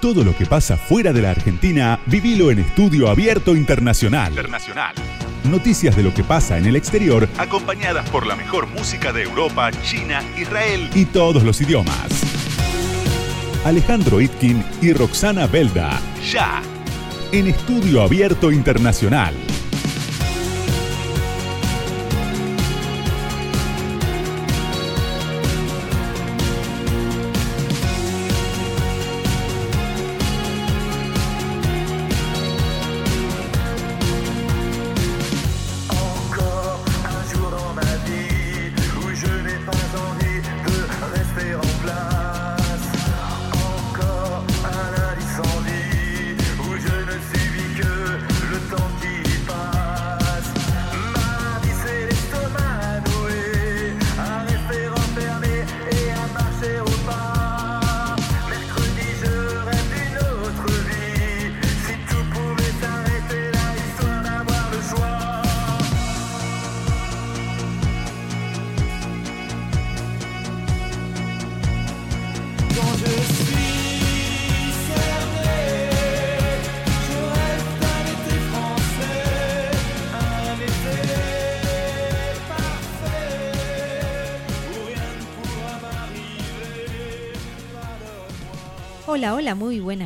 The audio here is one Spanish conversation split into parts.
Todo lo que pasa fuera de la Argentina, vivilo en Estudio Abierto Internacional. Internacional. Noticias de lo que pasa en el exterior, acompañadas por la mejor música de Europa, China, Israel y todos los idiomas. Alejandro Itkin y Roxana Belda. Ya. En Estudio Abierto Internacional.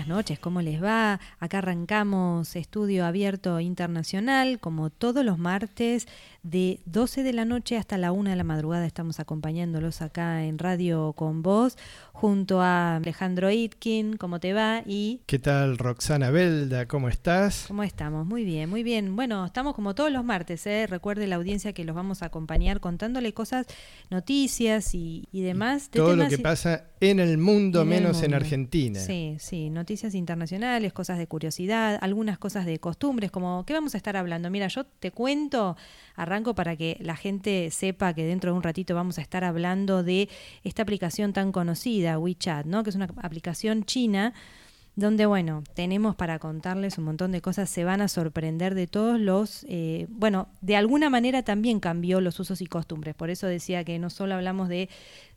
Noches, ¿cómo les va? Acá arrancamos Estudio Abierto Internacional, como todos los martes, de 12 de la noche hasta la 1 de la madrugada. Estamos acompañándolos acá en Radio con Voz, junto a Alejandro Itkin, ¿cómo te va? Y... ¿Qué tal, Roxana Belda? ¿Cómo estás? ¿Cómo estamos? Muy bien, muy bien. Bueno, estamos como todos los martes, ¿eh? Recuerde la audiencia que los vamos a acompañar contándole cosas, noticias y, demás. todo lo que pasa en el mundo, menos en Argentina. Sí, sí, noticias internacionales, cosas de curiosidad, algunas cosas de costumbres, como ¿qué vamos a estar hablando? Mira, yo te cuento, arranco para que la gente sepa que dentro de un ratito vamos a estar hablando de esta aplicación tan conocida, WeChat, ¿no? Que es una aplicación china donde, bueno, tenemos para contarles un montón de cosas, se van a sorprender de todos los, eh, bueno, de alguna manera también cambió los usos y costumbres, por eso decía que no solo hablamos de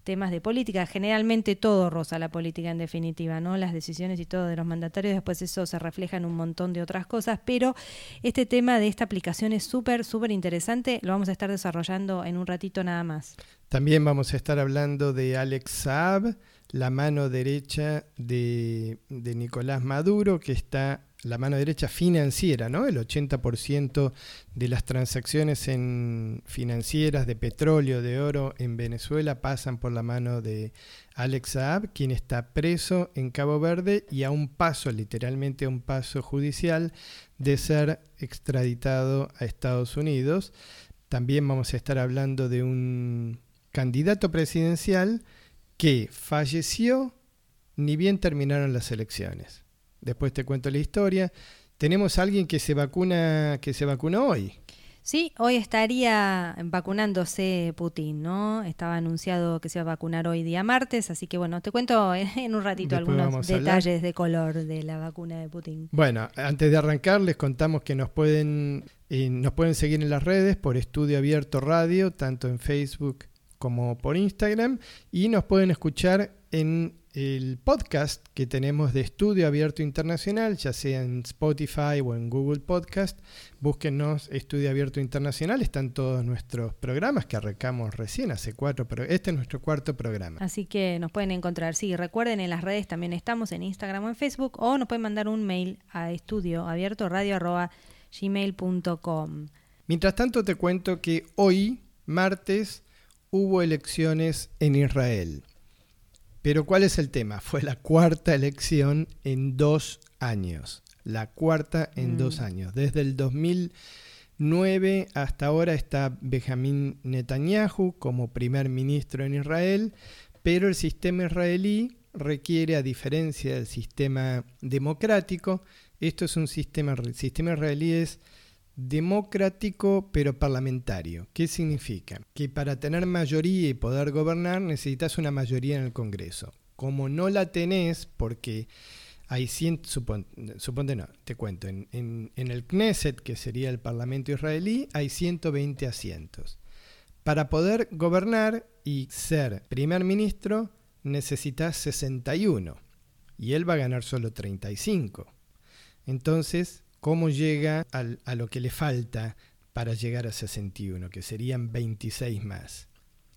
temas de política, generalmente todo rosa la política en definitiva, ¿no? Las decisiones y todo de los mandatarios, después eso se refleja en un montón de otras cosas, pero este tema de esta aplicación es súper, súper interesante, lo vamos a estar desarrollando en un ratito nada más. También vamos a estar hablando de Alex Saab, la mano derecha de, Nicolás Maduro, que está la mano derecha financiera, ¿no? El 80% de las transacciones financieras de petróleo, de oro en Venezuela pasan por la mano de Alex Saab, quien está preso en Cabo Verde y a un paso, literalmente a un paso judicial, de ser extraditado a Estados Unidos. También vamos a estar hablando de un candidato presidencial que falleció ni bien terminaron las elecciones después te cuento la historia. Tenemos a alguien que se vacuna, que se vacunó hoy. Sí, hoy estaría vacunándose Putin, ¿no? Estaba anunciado que se va a vacunar hoy día martes, así que bueno, te cuento en un ratito algunos detalles de color de la vacuna de Putin. Bueno, antes de arrancar les contamos que nos pueden, eh, nos pueden seguir en las redes por Estudio Abierto Radio, tanto en Facebook como por Instagram, y nos pueden escuchar en el podcast que tenemos de Estudio Abierto Internacional, ya sea en Spotify o en Google Podcast. Búsquenos Estudio Abierto Internacional, están todos nuestros programas que arrancamos recién hace cuatro, pero este es nuestro cuarto programa. Así que nos pueden encontrar, sí, recuerden en las redes también estamos en Instagram o en Facebook o nos pueden mandar un mail a estudioabiertoradio.gmail.com. Mientras tanto te cuento que hoy, martes, hubo elecciones en Israel. Pero ¿cuál es el tema? Fue la cuarta elección en dos años. La cuarta en mm. dos años. Desde el 2009 hasta ahora está Benjamín Netanyahu como primer ministro en Israel, pero el sistema israelí requiere, a diferencia del sistema democrático, esto es un sistema, el sistema israelí es democrático pero parlamentario. ¿Qué significa? Que para tener mayoría y poder gobernar necesitas una mayoría en el Congreso. Como no la tenés, porque hay ciento, suponte no, te cuento, en, en, el Knesset, que sería el Parlamento israelí, hay 120 asientos. Para poder gobernar y ser primer ministro necesitas 61. y él va a ganar solo 35. Entonces, ¿cómo llega a lo que le falta para llegar a 61, que serían 26 más?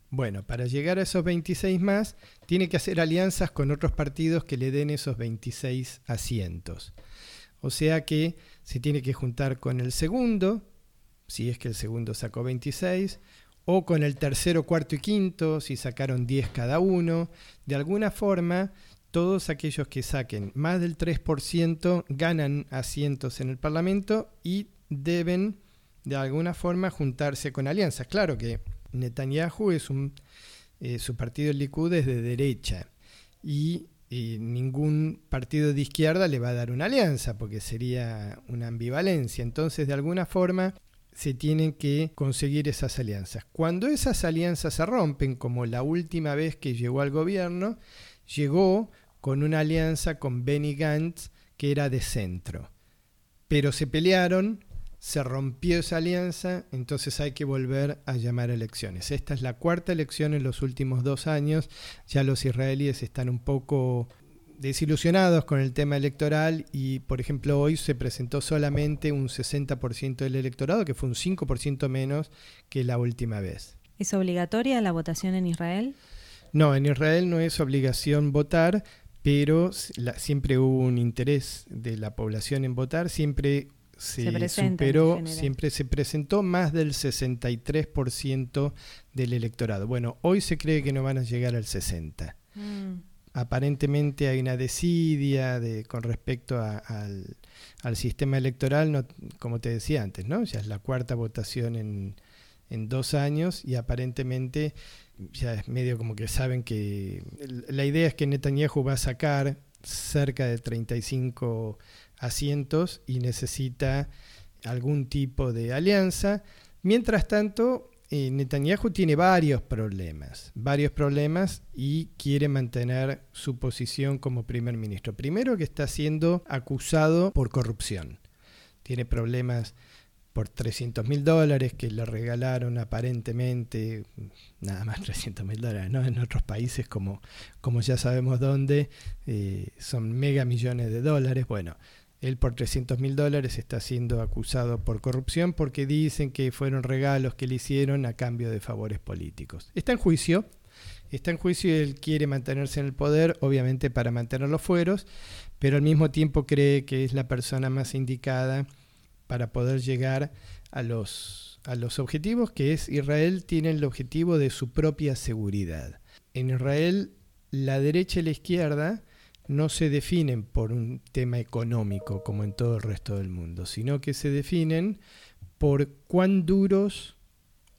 Bueno, para llegar a esos 26 más, tiene que hacer alianzas con otros partidos que le den esos 26 asientos. O sea que se tiene que juntar con el segundo, si es que el segundo sacó 26, o con el tercero, cuarto y quinto, si sacaron 10 cada uno. De alguna forma, todos aquellos que saquen más del 3% ganan asientos en el Parlamento y deben de alguna forma juntarse con alianzas. Claro que Netanyahu es un, eh, su partido el Likud es de derecha y, ningún partido de izquierda le va a dar una alianza porque sería una ambivalencia. Entonces, de alguna forma, se tienen que conseguir esas alianzas. Cuando esas alianzas se rompen, como la última vez que llegó al gobierno, llegó con una alianza con Benny Gantz que era de centro. Pero se pelearon se rompió esa alianza, entonces hay que volver a llamar a elecciones. Esta es la cuarta elección en los últimos dos años, ya los israelíes están un poco desilusionados con el tema electoral y, por ejemplo, hoy se presentó solamente un 60% del electorado, que fue un 5% menos que la última vez. ¿Es obligatoria la votación en Israel? No, en Israel no es obligación votar, pero siempre hubo un interés de la población en votar, siempre se, superó, siempre se presentó más del 63% del electorado. Bueno, hoy se cree que no van a llegar al 60%. Mm. Aparentemente hay una desidia de, con respecto al, sistema electoral, no, como te decía antes, ¿no? Ya es la cuarta votación en, en dos años y aparentemente ya es medio como que saben que la idea es que Netanyahu va a sacar cerca de 35 asientos y necesita algún tipo de alianza. Mientras tanto, eh, Netanyahu tiene varios problemas, varios problemas y quiere mantener su posición como primer ministro. Primero que está siendo acusado por corrupción. Tiene problemas por 300 mil dólares que le regalaron aparentemente, nada más 300 mil dólares, ¿no? En otros países como, como ya sabemos dónde, eh, son mega millones de dólares. Bueno, él por 300 mil dólares está siendo acusado por corrupción porque dicen que fueron regalos que le hicieron a cambio de favores políticos. Está en juicio, está en juicio y él quiere mantenerse en el poder, obviamente para mantener los fueros, pero al mismo tiempo cree que es la persona más indicada para poder llegar a los, a los objetivos, que es Israel tiene el objetivo de su propia seguridad. En Israel, la derecha y la izquierda no se definen por un tema económico como en todo el resto del mundo, sino que se definen por cuán duros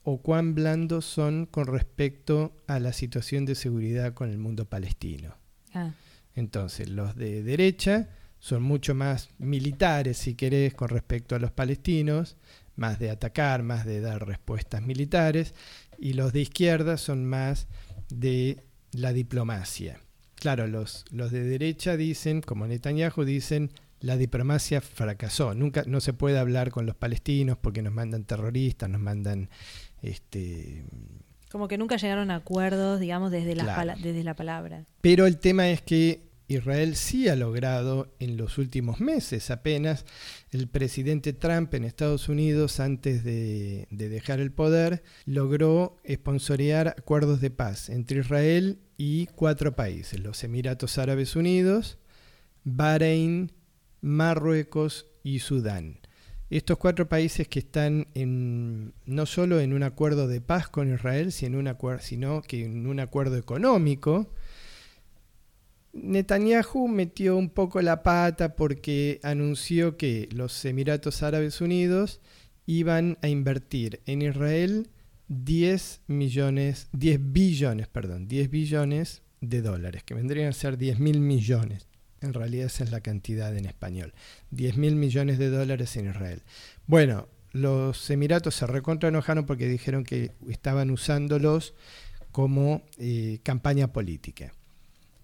o cuán blandos son con respecto a la situación de seguridad con el mundo palestino. Ah. Entonces, los de derecha son mucho más militares, si querés, con respecto a los palestinos, más de atacar, más de dar respuestas militares, y los de izquierda son más de la diplomacia. Claro, los, los de derecha dicen, como Netanyahu, dicen la diplomacia fracasó. Nunca, no se puede hablar con los palestinos porque nos mandan terroristas, nos mandan este como que nunca llegaron a acuerdos, digamos, desde la, desde la palabra. Pero el tema es que Israel sí ha logrado en los últimos meses apenas el presidente Trump en Estados Unidos antes de, de dejar el poder logró esponsorear acuerdos de paz entre Israel y cuatro países, los Emiratos Árabes Unidos, Bahrein, Marruecos y Sudán. Estos cuatro países que están en, no solo en un acuerdo de paz con Israel, sino que en un acuerdo económico, Netanyahu metió un poco la pata porque anunció que los Emiratos Árabes Unidos iban a invertir en Israel 10 millones, 10 billones, perdón, 10 billones de dólares, que vendrían a ser 10 mil millones. En realidad esa es la cantidad en español. 10 mil millones de dólares en Israel. Bueno, los Emiratos se recontra enojaron porque dijeron que estaban usándolos como eh, campaña política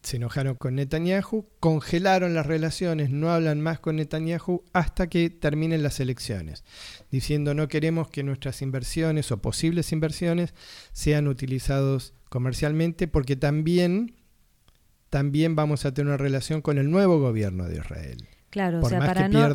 se enojaron con Netanyahu, congelaron las relaciones, no hablan más con Netanyahu hasta que terminen las elecciones, diciendo no queremos que nuestras inversiones o posibles inversiones sean utilizados comercialmente porque también también vamos a tener una relación con el nuevo gobierno de Israel. Claro, o sea, para no,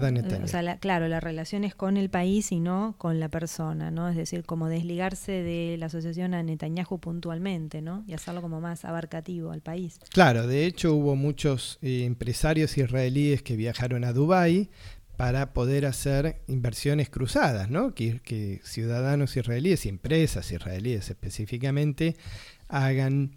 o sea, claro, la relación es con el país y no con la persona, ¿no? Es decir, como desligarse de la asociación a Netanyahu puntualmente, ¿no? Y hacerlo como más abarcativo al país. Claro, de hecho hubo muchos eh, empresarios israelíes que viajaron a Dubái para poder hacer inversiones cruzadas, ¿no? Que, que ciudadanos israelíes y empresas israelíes específicamente hagan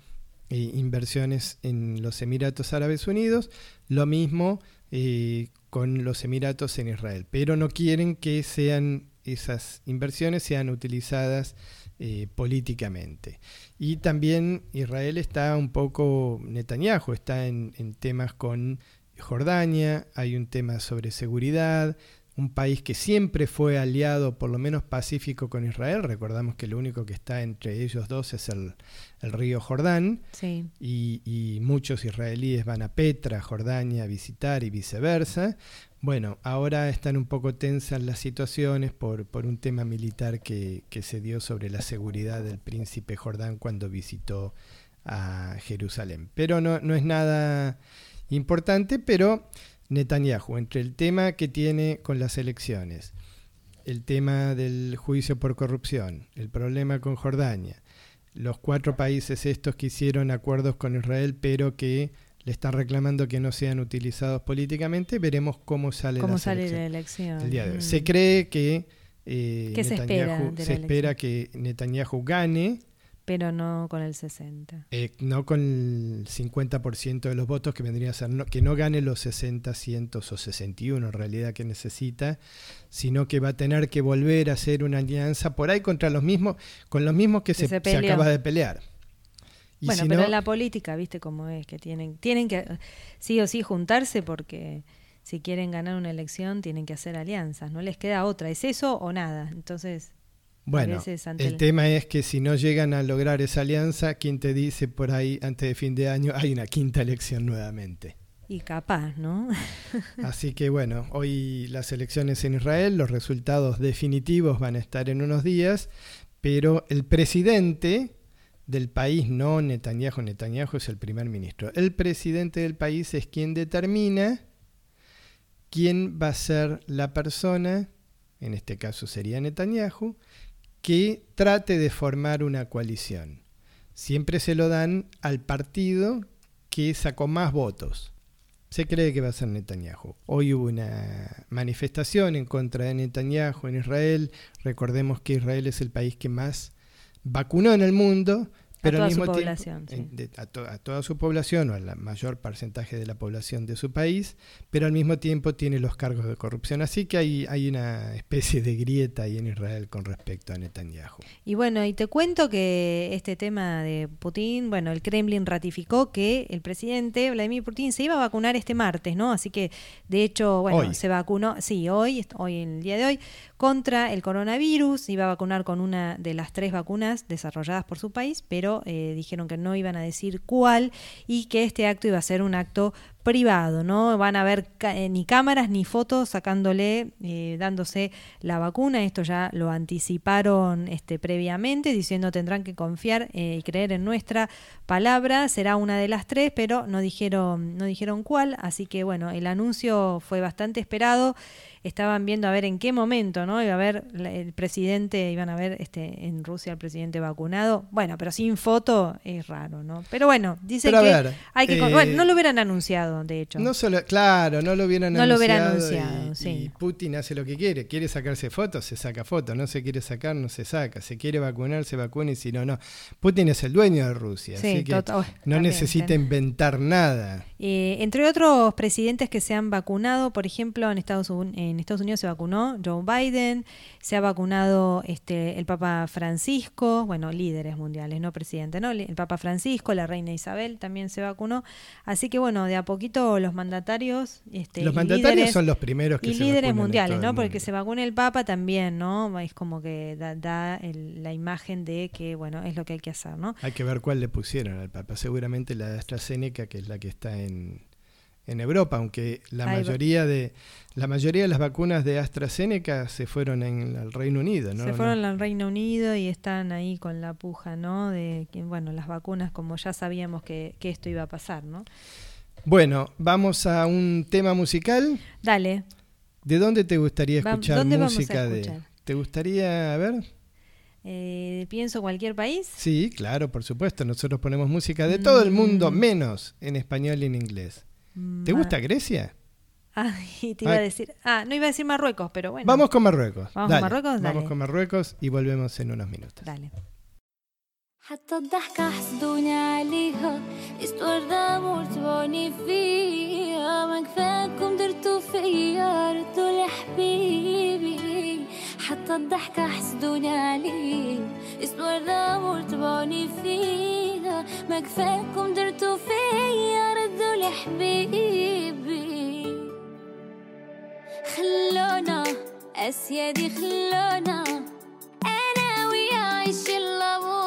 eh, inversiones en los Emiratos Árabes Unidos. Lo mismo eh, con los Emiratos en Israel, pero no quieren que sean esas inversiones sean utilizadas eh, políticamente. Y también Israel está un poco, Netanyahu está en, en temas con Jordania, hay un tema sobre seguridad, un país que siempre fue aliado, por lo menos pacífico con Israel. Recordamos que lo único que está entre ellos dos es el, río Jordán. Y, muchos israelíes van a Petra, Jordania, a visitar y viceversa. Bueno, ahora están un poco tensas las situaciones por, por un tema militar que, que se dio sobre la seguridad del príncipe Jordán cuando visitó a Jerusalén. Pero no, no es nada importante, pero Netanyahu, entre el tema que tiene con las elecciones, el tema del juicio por corrupción, el problema con Jordania, los cuatro países estos que hicieron acuerdos con Israel pero que le están reclamando que no sean utilizados políticamente, veremos cómo sale, ¿Cómo sale la elección. El día de hoy. Se mm. cree que, eh, se espera, se espera que Netanyahu gane pero no con el 60. Eh, no con el 50% de los votos que vendría a ser, que no gane los 60, 100 o 61 en realidad que necesita, sino que va a tener que volver a hacer una alianza por ahí contra los mismos, con los mismos que, se, acaba de pelear. bueno, pero en la política, viste cómo es, que tienen, tienen que sí o sí juntarse porque si quieren ganar una elección tienen que hacer alianzas, no les queda otra, es eso o nada. Entonces, bueno, el, tema es que si no llegan a lograr esa alianza, ¿quién te dice por ahí antes de fin de año hay una quinta elección nuevamente? Y capaz, ¿no? Así que bueno, hoy las elecciones en Israel, los resultados definitivos van a estar en unos días, pero el presidente del país, no Netanyahu, Netanyahu es el primer ministro, el presidente del país es quien determina quién va a ser la persona, en este caso sería Netanyahu, que trate de formar una coalición. Siempre se lo dan al partido que sacó más votos. Se cree que va a ser Netanyahu. Hoy hubo una manifestación en contra de Netanyahu en Israel. Recordemos que Israel es el país que más vacunó en el mundo pero a toda su población, a, toda su población o al mayor porcentaje de la población de su país, pero al mismo tiempo tiene los cargos de corrupción. Así que hay, hay una especie de grieta ahí en Israel con respecto a Netanyahu. Y bueno, y te cuento que este tema de Putin, bueno, el Kremlin ratificó que el presidente Vladimir Putin se iba a vacunar este martes, ¿no? Así que, de hecho, bueno, se vacunó, sí, hoy, hoy en el día de hoy, contra el coronavirus, iba a vacunar con una de las tres vacunas desarrolladas por su país, pero eh, dijeron que no iban a decir cuál y que este acto iba a ser un acto privado, no van a haber eh, ni cámaras ni fotos sacándole, eh, dándose la vacuna. Esto ya lo anticiparon este, previamente, diciendo tendrán que confiar y creer en nuestra palabra. Será una de las tres, pero no dijeron, no dijeron cuál. Así que bueno, el anuncio fue bastante esperado. Estaban viendo a ver en qué momento, ¿no? Iba a ver el presidente, iban a ver este, en Rusia el presidente vacunado. Bueno, pero sin foto es raro, ¿no? Pero bueno, dice que hay que. bueno, no lo hubieran anunciado de hecho. No solo, claro, no lo hubieran no Lo hubieran anunciado sí. y, Putin hace lo que quiere. Quiere sacarse fotos, se saca fotos. No se quiere sacar, no se saca. Se quiere vacunar, se vacuna y si no, no. Putin es el dueño de Rusia, así que no necesita inventar nada. Eh, entre otros presidentes que se han vacunado, por ejemplo, en Estados, en Estados Unidos se vacunó Joe Biden, se ha vacunado este, el Papa Francisco, bueno, líderes mundiales, no presidente, ¿no? El Papa Francisco, la reina Isabel también se vacunó. Así que bueno, de a poquito los mandatarios. Este, los mandatarios son los primeros que y líderes mundiales, ¿no? Porque se vacune el Papa también, ¿no? Es como que da, la imagen de que, bueno, es lo que hay que hacer, ¿no? Hay que ver cuál le pusieron al Papa. Seguramente la de AstraZeneca, que es la que está en en Europa, aunque la Ahí va. mayoría de la mayoría de las vacunas de AstraZeneca se fueron en el Reino Unido, ¿no? Se No- fueron al Reino Unido y están ahí con la puja, ¿no? De que, bueno, las vacunas, como ya sabíamos que, que esto iba a pasar, ¿no? Bueno, vamos a un tema musical. Dale, ¿De dónde te gustaría escuchar ¿dónde vamos a música de? escuchar? ¿Te gustaría, a ver? eh, pienso cualquier país. Sí, claro, por supuesto. Nosotros ponemos música de todo el mundo, Mm. menos en español y en inglés. ¿Te Ma- gusta Grecia? Ay, te iba a Ay. decir. Ah, no iba a decir Marruecos, pero bueno. Vamos con Marruecos. ¿Vamos con Dale, Marruecos? Vamos Dale. con Marruecos y volvemos en unos minutos. Dale. حتى الضحكة حسدوني عليها استوردة مرتبوني فيها ما كفاكم درتو فيا ردوا لحبيبي حتى الضحكة حسدوني عليه. الصور ده مرتبوني فيها. ما كفاكم درتو فيا ردوا لي حبيبي خلونا أسيادي خلونا. أنا ويا عيش اللبون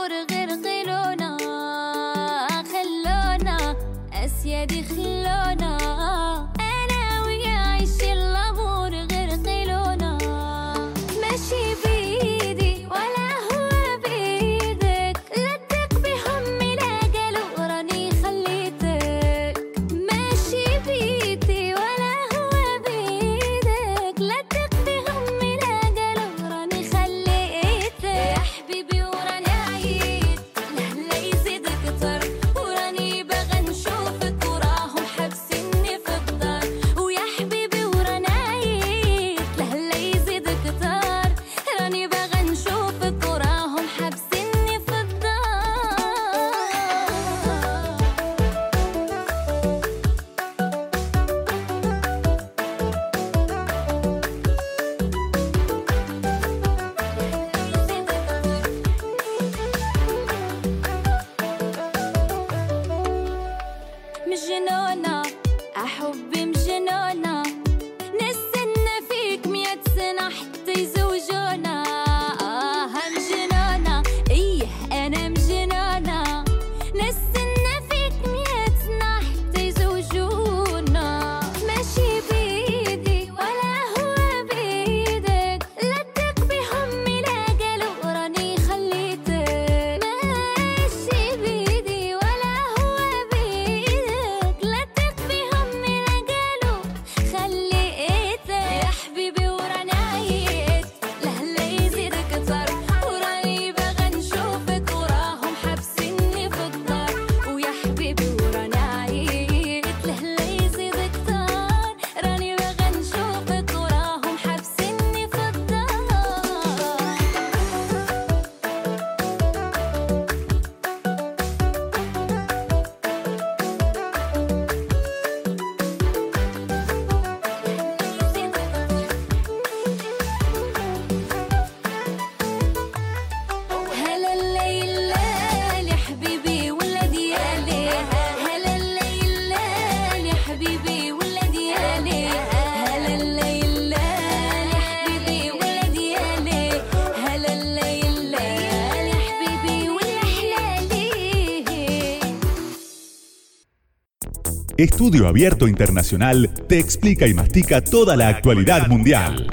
Estudio Abierto Internacional te explica y mastica toda la actualidad mundial.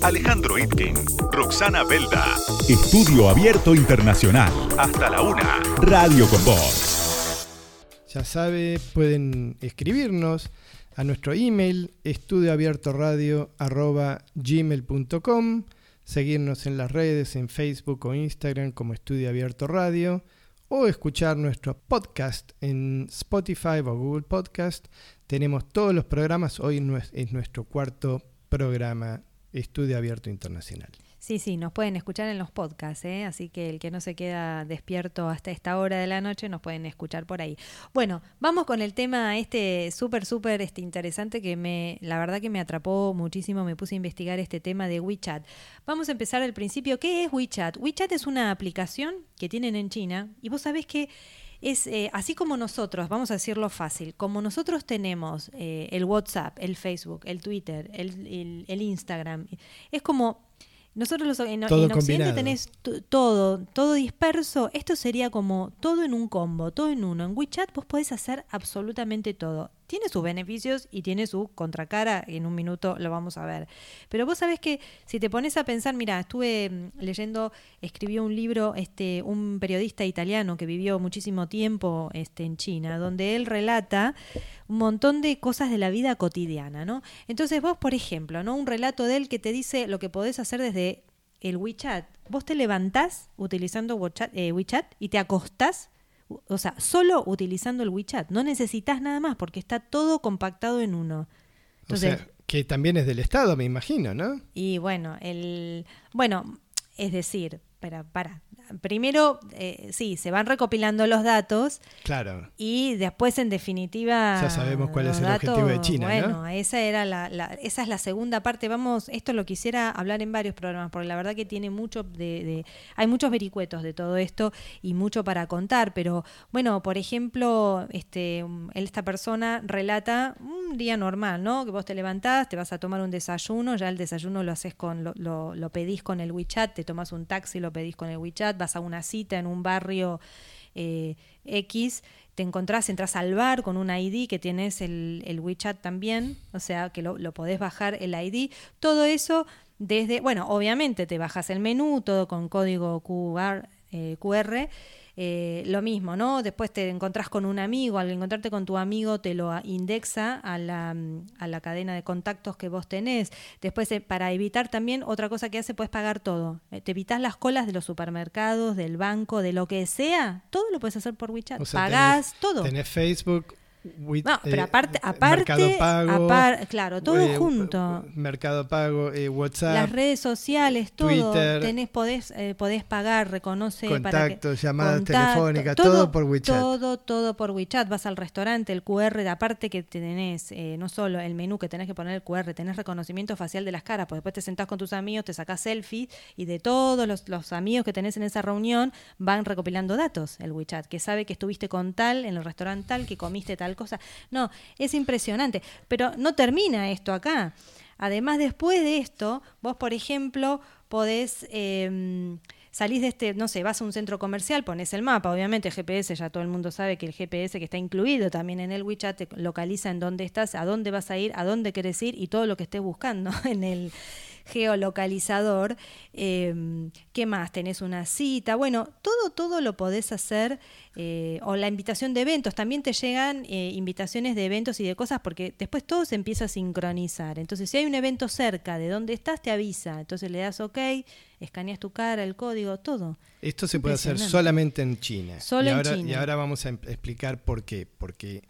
Alejandro Itkin, Roxana Belda. Estudio Abierto Internacional. Hasta la una. Radio con Voz. Ya sabe, pueden escribirnos a nuestro email estudioabiertoradio@gmail.com, seguirnos en las redes en Facebook o Instagram como Estudio Abierto Radio o escuchar nuestro podcast en Spotify o Google Podcast. Tenemos todos los programas, hoy es nuestro cuarto programa Estudio Abierto Internacional. Sí, sí, nos pueden escuchar en los podcasts, ¿eh? así que el que no se queda despierto hasta esta hora de la noche nos pueden escuchar por ahí. Bueno, vamos con el tema este súper, súper este, interesante que me, la verdad que me atrapó muchísimo, me puse a investigar este tema de WeChat. Vamos a empezar al principio. ¿Qué es WeChat? WeChat es una aplicación que tienen en China y vos sabés que es eh, así como nosotros, vamos a decirlo fácil, como nosotros tenemos eh, el WhatsApp, el Facebook, el Twitter, el, el- el Instagram, es como nosotros los, en, en Occidente combinado. tenés todo, todo disperso, esto sería como todo en un combo, todo en uno. En WeChat vos podés hacer absolutamente todo. Tiene sus beneficios y tiene su contracara, en un minuto lo vamos a ver. Pero vos sabés que si te pones a pensar, mira, estuve mm, leyendo, escribió un libro este un periodista italiano que vivió muchísimo tiempo este en China, donde él relata un montón de cosas de la vida cotidiana, ¿no? Entonces vos, por ejemplo, ¿no? Un relato de él que te dice lo que podés hacer desde el WeChat. Vos te levantás utilizando WeChat, eh, WeChat y te acostás, o sea, solo utilizando el WeChat. No necesitas nada más porque está todo compactado en uno. Entonces, o sea, que también es del Estado, me imagino, ¿no? y bueno, el bueno, es decir, para, para. Primero, eh, sí, se van recopilando los datos Claro. y después, en definitiva, Ya sabemos cuál es el objetivo de China, ¿no? Bueno, esa era la, la- esa es la segunda parte. Vamos, esto lo quisiera hablar en varios programas, porque la verdad que tiene mucho de, de- hay muchos vericuetos de todo esto y mucho para contar. Pero bueno, por ejemplo, este, esta persona relata un día normal, ¿no? Que vos te levantás, te vas a tomar un desayuno, ya el desayuno lo haces con, lo, lo, lo pedís con el WeChat, te tomas un taxi, lo pedís con el WeChat, vas a una cita en un barrio eh, X, te encontrás, entras al bar con un ID que tienes el, el WeChat también, o sea que lo, lo podés bajar el ID. Todo eso desde, bueno, obviamente te bajas el menú, todo con código QR, eh, QR eh, lo mismo, ¿no? Después te encontrás con un amigo, al encontrarte con tu amigo te lo indexa a la, mm, a la cadena de contactos que vos tenés. Después, eh, para evitar también, otra cosa que hace, puedes pagar todo. Eh, te evitas las colas de los supermercados, del banco, de lo que sea. Todo lo puedes hacer por WeChat. O sea, Pagás tenés- todo. Tenés Facebook, No, pero aparte- eh, aparte, Mercado Pago, apar- claro, todo eh, junto. Mercado Pago, eh, WhatsApp, Las redes sociales, todo. Twitter, Tenés, podés, eh, podés pagar, reconoce para que- contactos, llamadas telefónicas, todo por WeChat. Todo, todo por WeChat. Vas al restaurante, el QR, aparte que tenés eh, no solo el menú que tenés que poner el QR, tenés reconocimiento facial de las caras, porque después te sentás con tus amigos, te sacás selfies y de todos los, los amigos que tenés en esa reunión van recopilando datos el WeChat, que sabe que estuviste con tal en el restaurante tal, que comiste tal cosa. No, es impresionante. Pero no termina esto acá. Además, después de esto, vos, por ejemplo, podés... eh, salís de este, no sé, vas a un centro comercial, pones el mapa, obviamente GPS, ya todo el mundo sabe que el GPS que está incluido también en el WeChat te localiza en dónde estás, a dónde vas a ir, a dónde querés ir y todo lo que estés buscando en el geolocalizador. Eh, ¿Qué más? Tenés una cita. Bueno, todo, todo lo podés hacer. eh, o la invitación de eventos. También te llegan eh, invitaciones de eventos y de cosas porque después todo se empieza a sincronizar. Entonces, si hay un evento cerca de donde estás, te avisa. Entonces le das OK, escaneas tu cara, el código, todo. Esto se puede hacer solamente en China. Solo y en ahora, China. Y ahora vamos a em- explicar por qué. Porque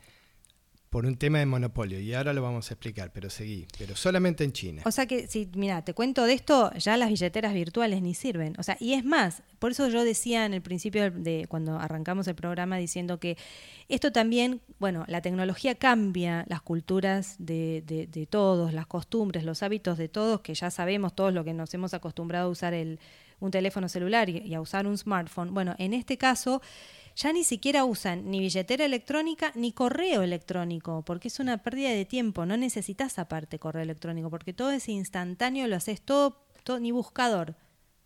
por un tema de monopolio. Y ahora lo vamos a explicar, pero seguí. Pero solamente en China. O sea que, si, mira, te cuento de esto, ya las billeteras virtuales ni sirven. O sea, y es más, por eso yo decía en el principio de cuando arrancamos el programa diciendo que esto también, bueno, la tecnología cambia las culturas de, de- de todos, las costumbres, los hábitos de todos, que ya sabemos todos lo que nos hemos acostumbrado a usar el, un teléfono celular y, y a usar un smartphone. Bueno, en este caso ya ni siquiera usan ni billetera electrónica ni correo electrónico, porque es una pérdida de tiempo, no necesitas aparte correo electrónico, porque todo es instantáneo, lo haces todo, todo ni buscador,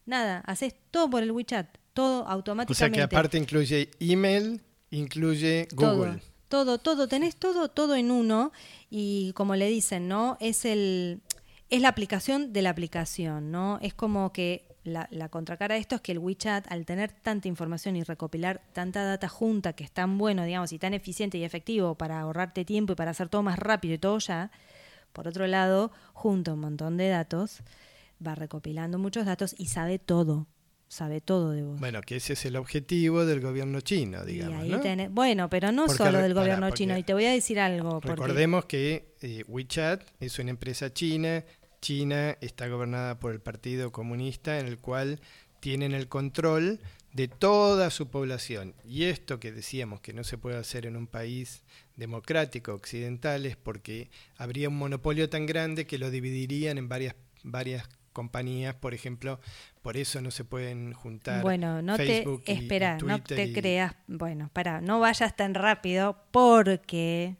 nada, haces todo por el WeChat, todo o sea automáticamente. que aparte incluye email, incluye Google. Todo, todo, todo, tenés todo, todo en uno y como le dicen, ¿no? Es el, es la aplicación de la aplicación, ¿no? Es como que la, la contracara de esto es que el WeChat, al tener tanta información y recopilar tanta data junta, que es tan bueno, digamos, y tan eficiente y efectivo para ahorrarte tiempo y para hacer todo más rápido y todo ya, por otro lado, junta un montón de datos, va recopilando muchos datos y sabe todo, sabe todo de vos. Bueno, que ese es el objetivo del gobierno chino, digamos. bueno, pero no Porque solo del gobierno chino. Y te voy a decir algo. porque- Recordemos que eh, WeChat es una empresa china. China está gobernada por el Partido Comunista, en el cual tienen el control de toda su población. Y esto que decíamos que no se puede hacer en un país democrático occidental es porque habría un monopolio tan grande que lo dividirían en varias, varias compañías, por ejemplo, por eso no se pueden juntar Bueno, no Facebook te espera, no te y- creas. Bueno, para, no vayas tan rápido porque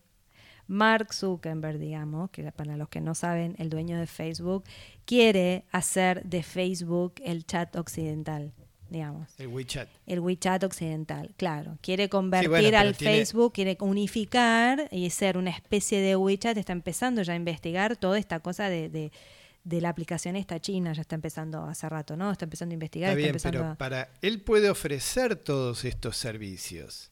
Mark Zuckerberg, digamos, que para los que no saben, el dueño de Facebook, quiere hacer de Facebook el chat occidental. digamos. El WeChat. El WeChat occidental, claro. Quiere convertir bueno, al tiene- Facebook, quiere unificar y ser una especie de WeChat. Está empezando ya a investigar toda esta cosa de, de, de la aplicación esta china. Ya está empezando hace rato, ¿no? Está empezando a investigar. Está bien, empezando pero a- para él puede ofrecer todos estos servicios.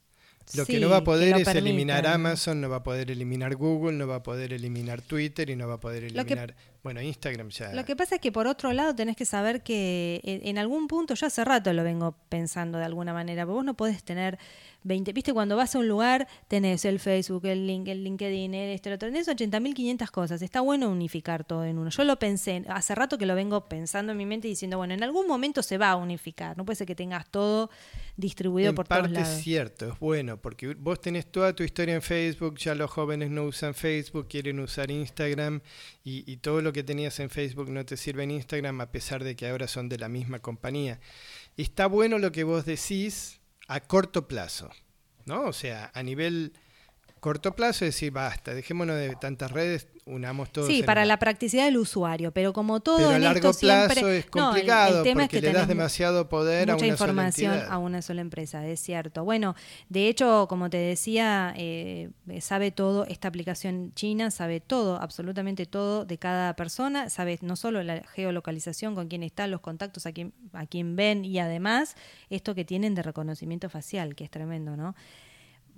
Lo Sí, que no va a poder es eliminar. Amazon, no va a poder eliminar Google, no va a poder eliminar Twitter y no va a poder que- eliminar, bueno, Instagram ya. Lo que pasa es que por otro lado tenés que saber que en, en algún punto, yo hace rato lo vengo pensando de alguna manera, pero vos no podés tener 20, viste, cuando vas a un lugar tenés el Facebook, el link, el LinkedIn, el este, el otro, tenés 80.500 cosas, está bueno unificar todo en uno. Yo lo pensé, hace rato que lo vengo pensando en mi mente y diciendo, bueno, en algún momento se va a unificar, no puede ser que tengas todo distribuido en por parte todos lados. es cierto, es bueno, porque vos tenés toda tu historia en Facebook, ya los jóvenes no usan Facebook, quieren usar Instagram y, y todo lo que tenías en Facebook no te sirve en Instagram a pesar de que ahora son de la misma compañía. Está bueno lo que vos decís a corto plazo, ¿no? O sea, a nivel corto plazo es decir, basta, dejémonos de tantas redes, unamos todos. Sí, en para una. la practicidad del usuario, pero como todo Pero a en largo esto siempre plazo es No, el- complicado el, tema es que le das demasiado poder a mucha una sola información a una sola empresa, es cierto. Bueno, de hecho, como te decía, eh, sabe todo esta aplicación china, sabe todo, absolutamente todo de cada persona, sabe no solo la geolocalización, con quién está, los contactos, a quién, a quién ven y además esto que tienen de reconocimiento facial, que es tremendo, ¿no?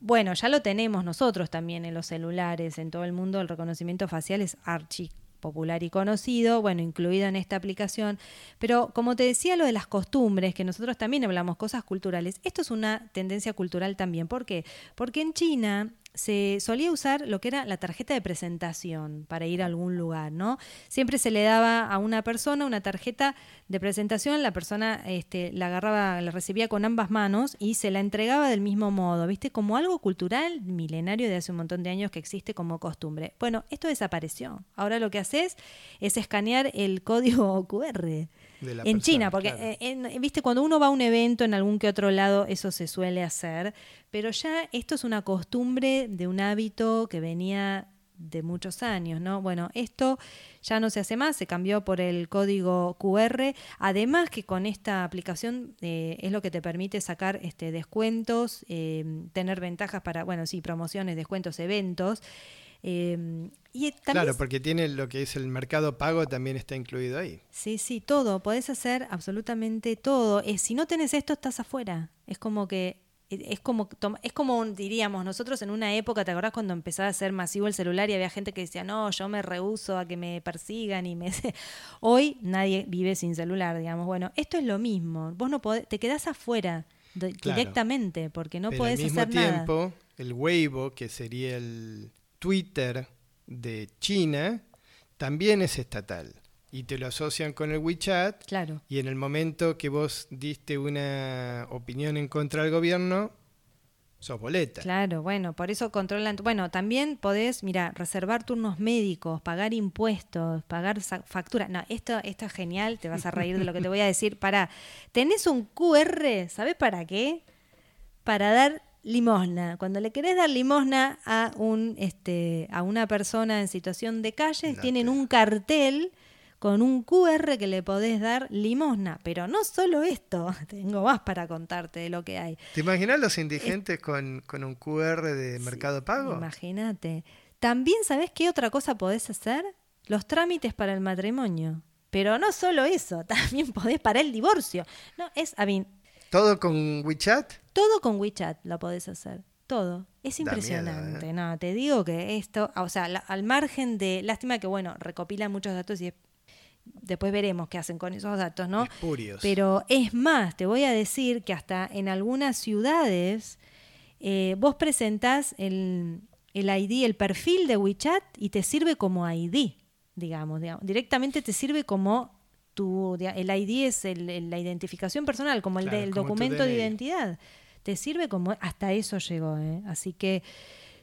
Bueno, ya lo tenemos nosotros también en los celulares, en todo el mundo el reconocimiento facial es archi popular y conocido, bueno, incluido en esta aplicación, pero como te decía lo de las costumbres, que nosotros también hablamos cosas culturales, esto es una tendencia cultural también, ¿por qué? Porque en China se solía usar lo que era la tarjeta de presentación para ir a algún lugar, ¿no? Siempre se le daba a una persona una tarjeta de presentación, la persona este, la agarraba, la recibía con ambas manos y se la entregaba del mismo modo, ¿viste? Como algo cultural milenario de hace un montón de años que existe como costumbre. Bueno, esto desapareció. Ahora lo que haces es escanear el código QR en persona, China, porque claro. eh, en- viste cuando uno va a un evento en algún que otro lado eso se suele hacer, pero ya esto es una costumbre de un hábito que venía de muchos años, ¿no? Bueno, esto ya no se hace más, se cambió por el código QR, además que con esta aplicación eh, es lo que te permite sacar este descuentos, eh, tener ventajas para, bueno, sí, promociones, descuentos, eventos. eh, y Claro, porque tiene lo que es el mercado pago también está incluido ahí. Sí, sí, todo. Podés hacer absolutamente todo. Eh, si no tenés esto, estás afuera. Es como que. eh, Es como, es como diríamos nosotros en una época, ¿te acordás cuando empezaba a ser masivo el celular y había gente que decía, no, yo me rehuso a que me persigan y me... Hoy nadie vive sin celular, digamos. Bueno, esto es lo mismo. Vos no podés, te quedás afuera de- Claro. directamente porque no Pero podés al mismo hacer nada. tiempo, el Weibo, que sería el Twitter de China, también es estatal. Y te lo asocian con el WeChat. Claro. Y en el momento que vos diste una opinión en contra del gobierno, sos boleta. Claro, bueno, por eso controlan. Bueno, también podés, mira, reservar turnos médicos, pagar impuestos, pagar facturas. No, esto, esto es genial, te vas a reír de lo que te voy a decir. Para, tenés un QR, ¿sabés para qué? Para dar limosna. Cuando le querés dar limosna a un, este, a una persona en situación de calle, tienen un cartel con un QR que le podés dar limosna. Pero no solo esto, tengo más para contarte de lo que hay. ¿Te imaginas los indigentes con, con un QR de Mercado Pago? Imagínate. También, ¿sabes qué otra cosa podés hacer? Los trámites para el matrimonio. Pero no solo eso, también podés para el divorcio. No, es, a mí, ¿Todo con WeChat? todo con WeChat lo podés hacer. Todo. Es miedo, impresionante. ¿eh? No, te digo que esto, o sea, la- al margen de, lástima que, bueno, recopilan muchos datos y es- después veremos qué hacen con esos datos, ¿no? Espurios. Pero es más, te voy a decir que hasta en algunas ciudades eh, vos presentás el, el ID, el perfil de WeChat y te sirve como ID, digamos, digamos. Directamente te sirve como tu, el ID es el- el- la identificación personal, como el Claro, del documento de identidad. Te sirve como, hasta eso llegó, ¿eh? Así que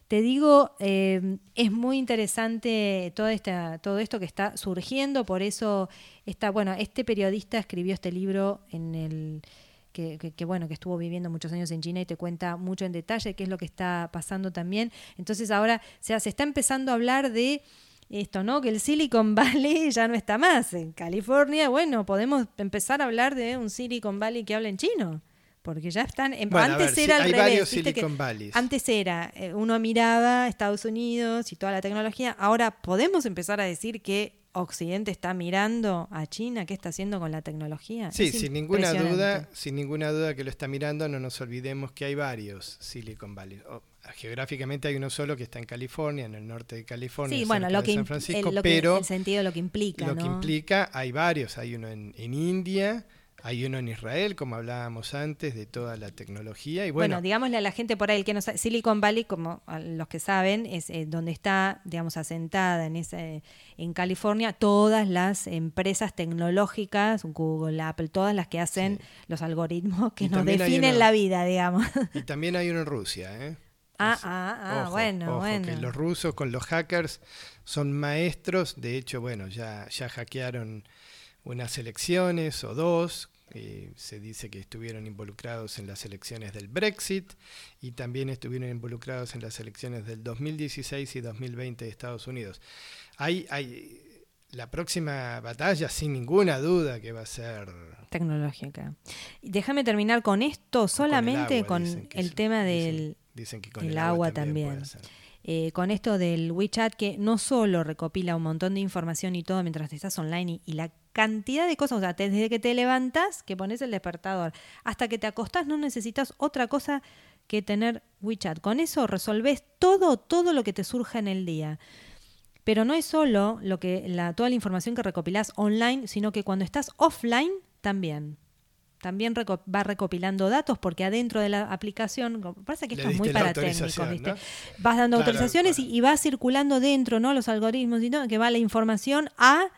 te digo, eh, es muy interesante toda esta, todo esto que está surgiendo, por eso está, bueno, este periodista escribió este libro en el que, que- que, bueno, que estuvo viviendo muchos años en China y te cuenta mucho en detalle qué es lo que está pasando también. Entonces ahora o sea, se está empezando a hablar de esto, ¿no? Que el Silicon Valley ya no está más. En California, bueno, podemos empezar a hablar de un Silicon Valley que habla en chino. Porque ya están. en- Bueno, antes ver, era al hay revés. varios ¿viste que Silicon Valleys. antes era, eh, uno miraba Estados Unidos y toda la tecnología. Ahora podemos empezar a decir que Occidente está mirando a China, qué está haciendo con la tecnología. Sí, Es sin ninguna duda, sin ninguna duda que lo está mirando, no nos olvidemos que hay varios Silicon Valley. O, geográficamente hay uno solo que está en California, en el norte de California, Sí, bueno, lo de que, San Francisco, el, lo que- pero el sentido de lo que implica, lo que ¿no? implica, hay varios, hay uno en, en India, hay uno en Israel, como hablábamos antes, de toda la tecnología, y Bueno, bueno, digámosle a la gente por ahí, el que no sabe, Silicon Valley, como los que saben, es eh, donde está, digamos, asentada en ese, en California, todas las empresas tecnológicas, Google, Apple, todas las que hacen Sí. los algoritmos que Y nos definen uno- la vida, digamos. y también hay uno en Rusia, ¿eh? Ah, Así- ah, ah, ojo, bueno, ojo, bueno. que los rusos con los hackers son maestros, de hecho, bueno, ya, ya hackearon unas elecciones o dos, eh, se dice que estuvieron involucrados en las elecciones del Brexit y también estuvieron involucrados en las elecciones del 2016 y 2020 de Estados Unidos. Hay, hay la próxima batalla, sin ninguna duda, que va a ser Tecnológica. Déjame terminar con esto solamente agua, con el tema del, dicen que con el el agua agua también. eh, con esto del WeChat que no solo recopila un montón de información y todo mientras estás online y, y la cantidad de cosas, o sea, desde que te levantas, que pones el despertador, hasta que te acostás, no necesitas otra cosa que tener WeChat. Con eso resolves todo, todo lo que te surja en el día. Pero no es solo lo que la, toda la información que recopilás online, sino que cuando estás offline también. También reco- va recopilando datos porque adentro de la aplicación, parece que esto es muy para técnicos, ¿viste? ¿no? Vas dando Claro, autorizaciones claro. y, y va circulando dentro, ¿no? Los algoritmos y todo, que va la información a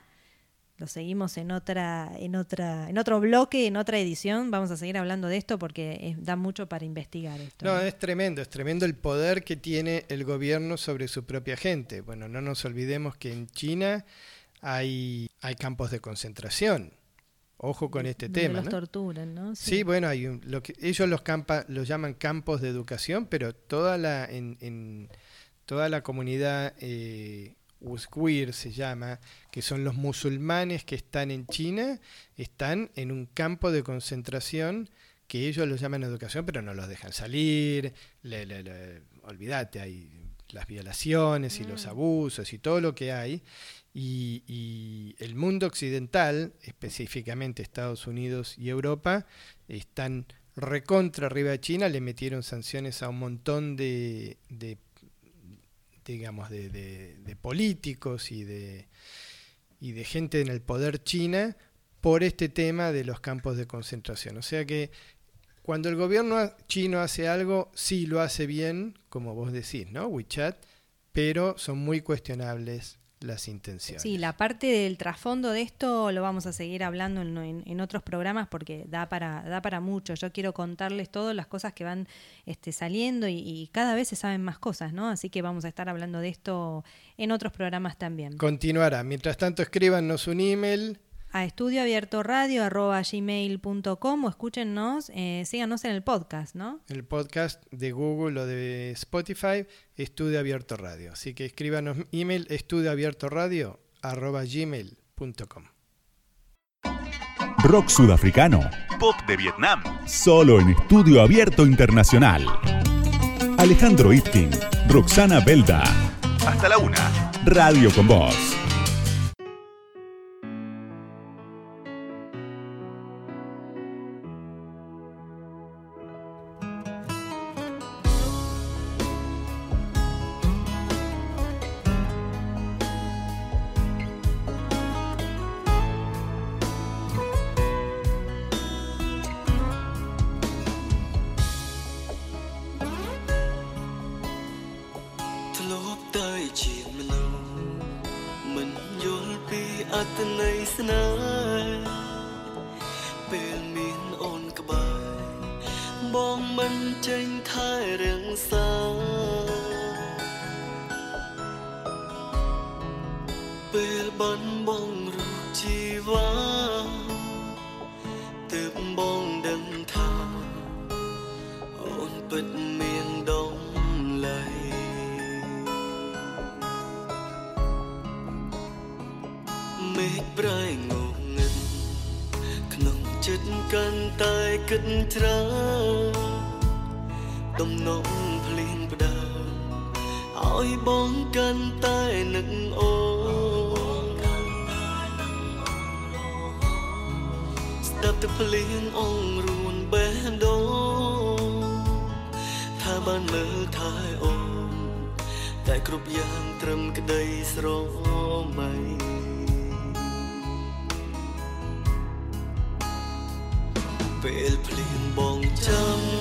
lo seguimos en otra, en otra, en otro bloque, en otra edición. Vamos a seguir hablando de esto porque es- da mucho para investigar esto. No, es tremendo, es tremendo el poder que tiene el gobierno sobre su propia gente. Bueno, no nos olvidemos que en China hay, hay campos de concentración. Ojo con este Donde tema. los ¿no? torturan, ¿no? Sí, bueno, hay un- lo que, ellos los, campa, los llaman campos de educación, pero toda la, en, en toda la comunidad eh, Uyghur se llama, que son los musulmanes que están en China, están en un campo de concentración que ellos lo llaman educación, pero no los dejan salir, le- le- le- olvídate, hay las violaciones y los Mm. abusos y todo lo que hay. Y, y el mundo occidental, específicamente Estados Unidos y Europa, están recontra arriba de China, le metieron sanciones a un montón de, de digamos, de, de- políticos y de, y de gente en el poder china por este tema de los campos de concentración. O sea que cuando el gobierno chino hace algo, sí lo hace bien, como vos decís, ¿no? WeChat, pero son muy cuestionables las intenciones. Sí, la parte del trasfondo de esto lo vamos a seguir hablando en, en- en otros programas porque da para, da para mucho. Yo quiero contarles todas las cosas que van este, saliendo y, y cada vez se saben más cosas, ¿no? Así que vamos a estar hablando de esto en otros programas también. Continuará. Mientras tanto, escríbanos un email. A estudioabiertoradio.gmail.com o escúchennos, eh, síganos en el podcast, ¿no? el podcast de Google o de Spotify, Estudio Abierto Radio. Así que escríbanos email estudioabiertoradio@gmail.com. Rock sudafricano. Pop de Vietnam. Solo en Estudio Abierto Internacional. Alejandro Itkin, Roxana Belda. Hasta la una. Radio con Voz. " ពេលភ្លៀងបងចាំ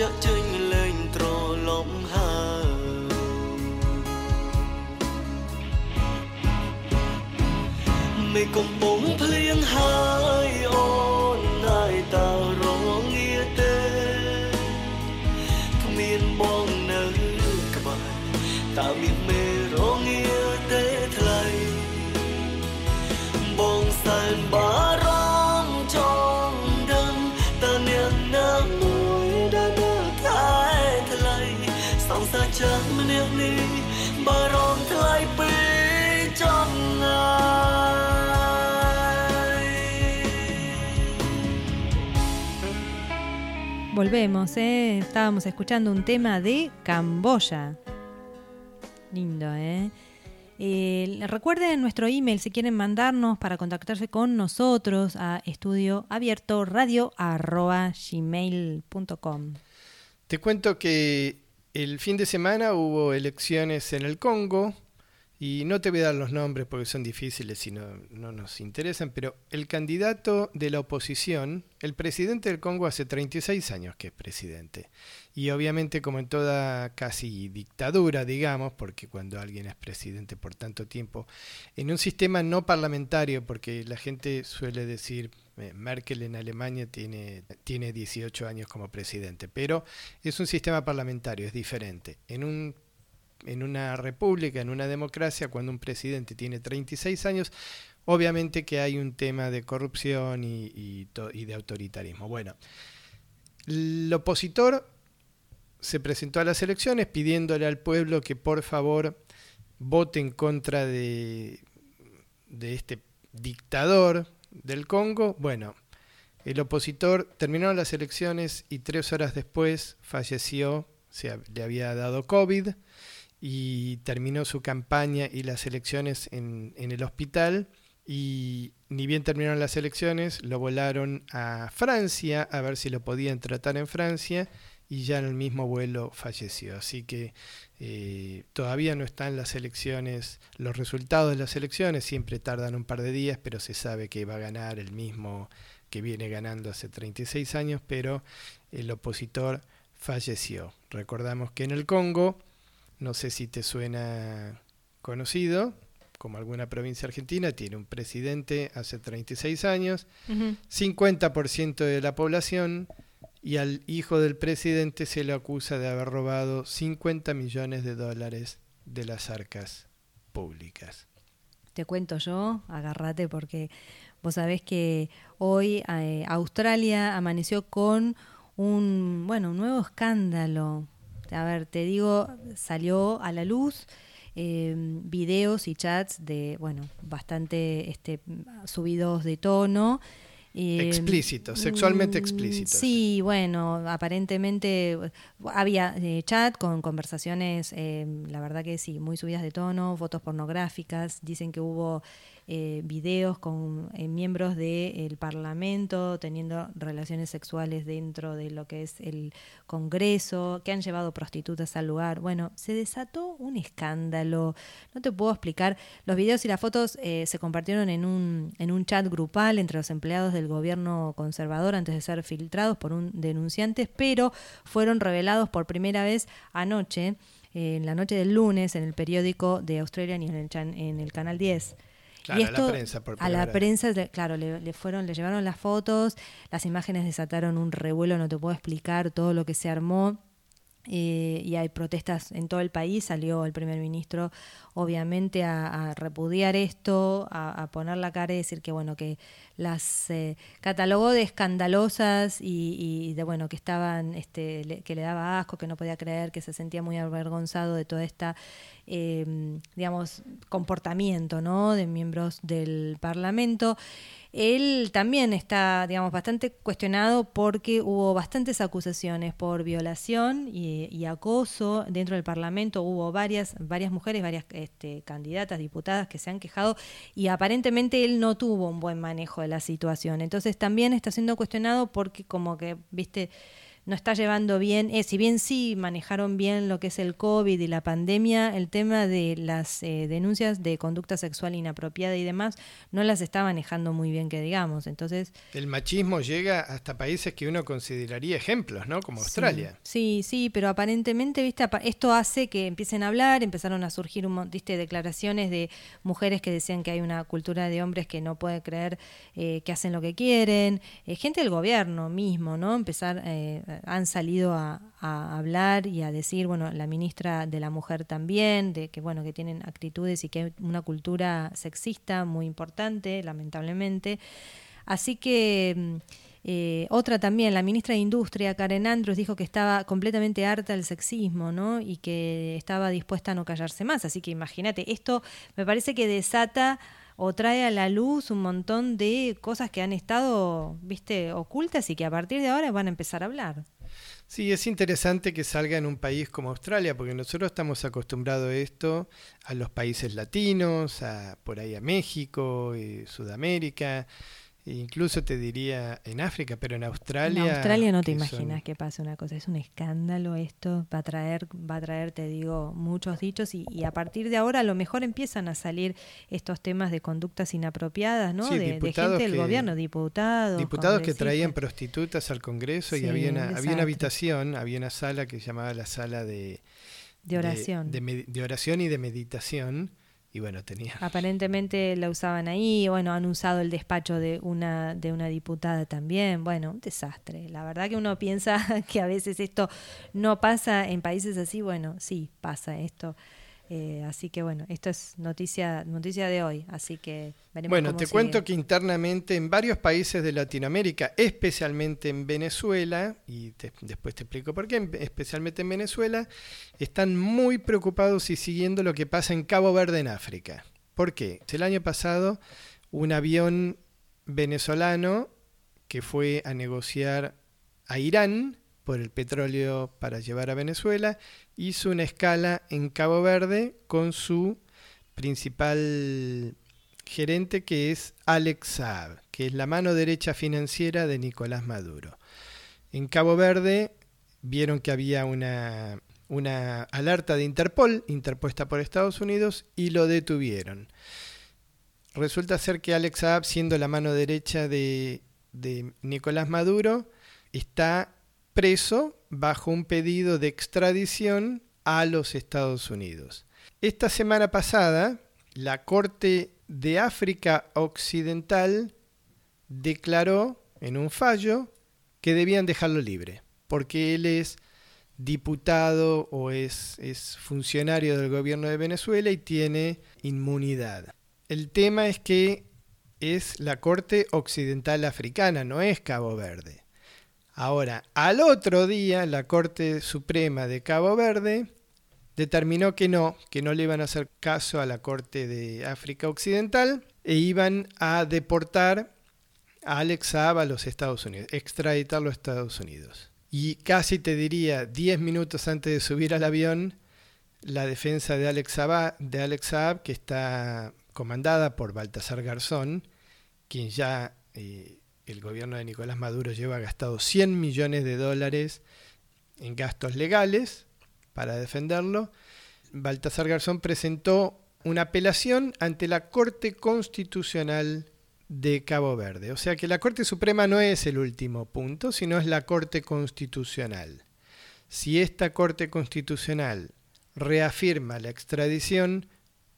អូនចាក់ចេញលែងត្រឡប់ហើយមេកំពុងភ្លៀងហើយ Volvemos, ¿eh? Estábamos escuchando un tema de Camboya. Lindo, ¿eh? Eh, recuerden nuestro email si quieren mandarnos para contactarse con nosotros a estudio abierto radio arroba gmail.com. Te cuento que el fin de semana hubo elecciones en el Congo y no te voy a dar los nombres porque son difíciles y no, no nos interesan, pero el candidato de la oposición, el presidente del Congo hace 36 años que es presidente. Y obviamente como en toda casi dictadura, digamos, porque cuando alguien es presidente por tanto tiempo, en un sistema no parlamentario, porque la gente suele decir, eh, Merkel en Alemania tiene, tiene 18 años como presidente, pero es un sistema parlamentario, es diferente. En un en una república, en una democracia, cuando un presidente tiene 36 años, obviamente que hay un tema de corrupción y, de autoritarismo. Bueno, el opositor se presentó a las elecciones pidiéndole al pueblo que por favor vote en contra de, de este dictador del Congo. Bueno, el opositor terminaron las elecciones y tres horas después falleció, o sea, le había dado COVID y terminó su campaña y las elecciones en, el hospital. Y ni bien terminaron las elecciones, lo volaron a Francia a ver si lo podían tratar en Francia y ya en el mismo vuelo falleció. Así que eh, todavía no están las elecciones, los resultados de las elecciones siempre tardan un par de días, pero se sabe que va a ganar el mismo que viene ganando hace 36 años, pero el opositor falleció. Recordamos que en el Congo, no sé si te suena conocido, como alguna provincia argentina, tiene un presidente hace 36 años, 50% de la población y al hijo del presidente se le acusa de haber robado 50 millones de dólares de las arcas públicas. Te cuento yo, agárrate porque vos sabés que hoy eh, Australia amaneció con un, bueno, un nuevo escándalo. A ver, te digo, salió a la luz eh, videos y chats de, bueno, bastante este, subidos de tono. Eh, Explícitos, sexualmente mm, explícitos. Sí, bueno, aparentemente eh, había eh, chat con conversaciones, eh, la verdad que sí, muy subidas de tono, fotos pornográficas, dicen que hubo eh, videos con eh, miembros del Parlamento teniendo relaciones sexuales dentro de lo que es el Congreso, que han llevado prostitutas al lugar. Bueno, se desató un escándalo, no te puedo explicar. Los videos y las fotos eh, se compartieron en un, en un chat grupal entre los empleados del gobierno conservador antes de ser filtrados por un denunciante, pero fueron revelados por primera vez anoche, eh, en la noche del lunes, en el periódico de Australia y en el, en el canal 10. Claro, y a la esto, prensa por a la vez. prensa, claro, le, le fueron, le llevaron las fotos, las imágenes desataron un revuelo, no te puedo explicar todo lo que se armó. eh, y hay protestas en todo el país, salió el primer ministro obviamente a, a repudiar esto, a, a poner la cara y decir que bueno, que las eh, catalogó de escandalosas y, de bueno, que estaban, este, le- que le daba asco, que no podía creer, que se sentía muy avergonzado de toda esta eh, digamos, comportamiento ¿no? de miembros del Parlamento. Él también está, digamos, bastante cuestionado porque hubo bastantes acusaciones por violación y, acoso dentro del Parlamento. Hubo varias, varias mujeres, varias este, candidatas, diputadas que se han quejado y aparentemente él no tuvo un buen manejo de la situación. Entonces también está siendo cuestionado porque como que, viste, no está llevando bien, eh, si bien sí manejaron bien lo que es el COVID y la pandemia, el tema de las eh, denuncias de conducta sexual inapropiada y demás no las está manejando muy bien, que digamos. Entonces, El machismo llega hasta países que uno consideraría ejemplos, ¿no? Como Australia. Sí, sí, pero aparentemente, viste, esto hace que empiecen a hablar, empezaron a surgir un viste, declaraciones de mujeres que decían que hay una cultura de hombres que no puede creer eh, que hacen lo que quieren, eh, gente del gobierno mismo, ¿no? Empezar, eh, han salido a, hablar y a decir, bueno, la ministra de la mujer también, de que bueno, que tienen actitudes y que hay una cultura sexista muy importante, lamentablemente. Así que mm, eh, otra también, la ministra de Industria, Karen Andrews, dijo que estaba completamente harta del sexismo, ¿no? Y que estaba dispuesta a no callarse más. Así que imagínate, esto me parece que desata o trae a la luz un montón de cosas que han estado, viste, ocultas y que a partir de ahora van a empezar a hablar. Sí, es interesante que salga en un país como Australia, porque nosotros estamos acostumbrados a esto, a los países latinos, a por ahí a México, eh, Sudamérica, incluso te diría en África, pero en Australia. en Australia no te que son- imaginas que pase una cosa, es un escándalo esto, va a traer, va a traer, te digo, muchos dichos y, y a partir de ahora a lo mejor empiezan a salir estos temas de conductas inapropiadas, ¿no? Sí, de, gente del que- gobierno, diputados. Diputados que traían prostitutas al Congreso y había una, un había una habitación, había una sala que se llamaba la sala de, de oración. de oración y de meditación. Aparentemente la usaban ahí, bueno, han usado el despacho de una, de una diputada también, bueno, un desastre. La verdad que uno piensa que a veces esto no pasa en países así, bueno, sí, pasa esto. Eh, así que bueno, esto es noticia, noticia de hoy, así que veremos Bueno, cómo te sigue. cuento que internamente en varios países de Latinoamérica, especialmente en Venezuela, y te- después te explico por qué, en- especialmente en Venezuela, están muy preocupados y siguiendo lo que pasa en Cabo Verde en África. ¿Por qué? El año pasado un avión venezolano que fue a negociar a Irán por el petróleo para llevar a Venezuela, hizo una escala en Cabo Verde con su principal gerente que es Alex Saab, que es la mano derecha financiera de Nicolás Maduro. En Cabo Verde vieron que había una, una alerta de Interpol interpuesta por Estados Unidos y lo detuvieron. Resulta ser que Alex Saab, siendo la mano derecha de, de Nicolás Maduro, está preso bajo un pedido de extradición a los Estados Unidos. Esta semana pasada, la Corte de África Occidental declaró en un fallo que debían dejarlo libre, porque él es diputado o es, es funcionario del gobierno de Venezuela y tiene inmunidad. El tema es que es la Corte Occidental Africana, no es Cabo Verde. Ahora, al otro día, la Corte Suprema de Cabo Verde determinó que no, que no le iban a hacer caso a la Corte de África Occidental e iban a deportar a Alex Saab a los Estados Unidos, extraditarlo a Estados Unidos. Y casi te diría, 10 minutos antes de subir al avión, la defensa de Alex Saab, de Alex que está comandada por Baltasar Garzón, quien ya eh, el gobierno de Nicolás Maduro lleva gastado 100 millones de dólares en gastos legales para defenderlo. Baltasar Garzón presentó una apelación ante la Corte Constitucional de Cabo Verde. O sea que la Corte Suprema no es el último punto, sino es la Corte Constitucional. Si esta Corte Constitucional reafirma la extradición,